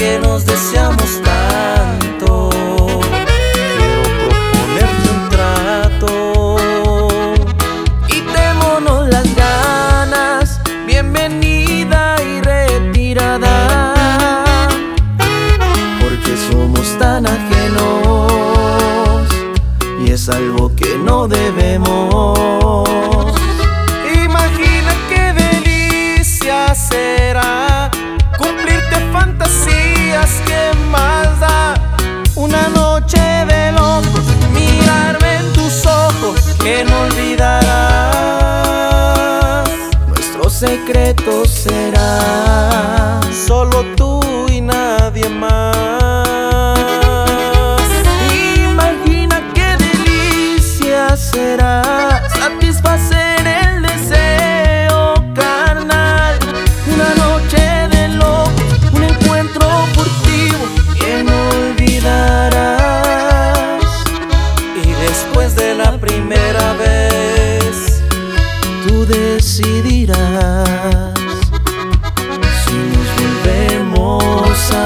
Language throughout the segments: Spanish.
que nos deseamos tanto. Quiero proponerte un trato y démonos las ganas, bienvenida y retirada, porque somos tan ajenos y es algo que no debemos. secreto será solo tú y nadie más.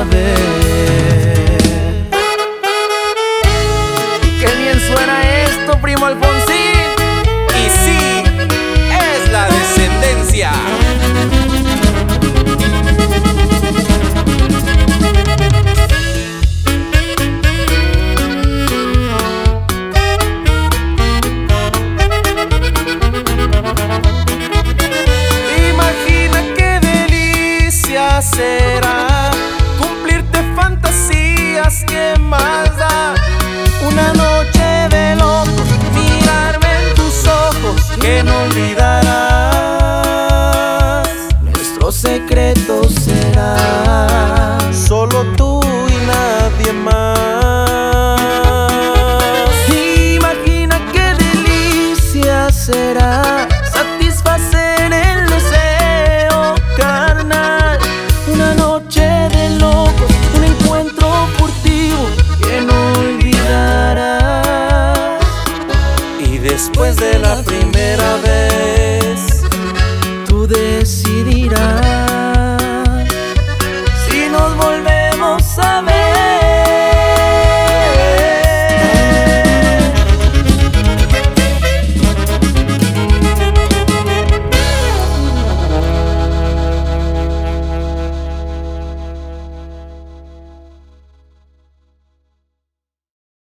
saber. Qué bien suena esto, primo Alfonso. que no olvidarás, nuestro secreto será solo tú. decir.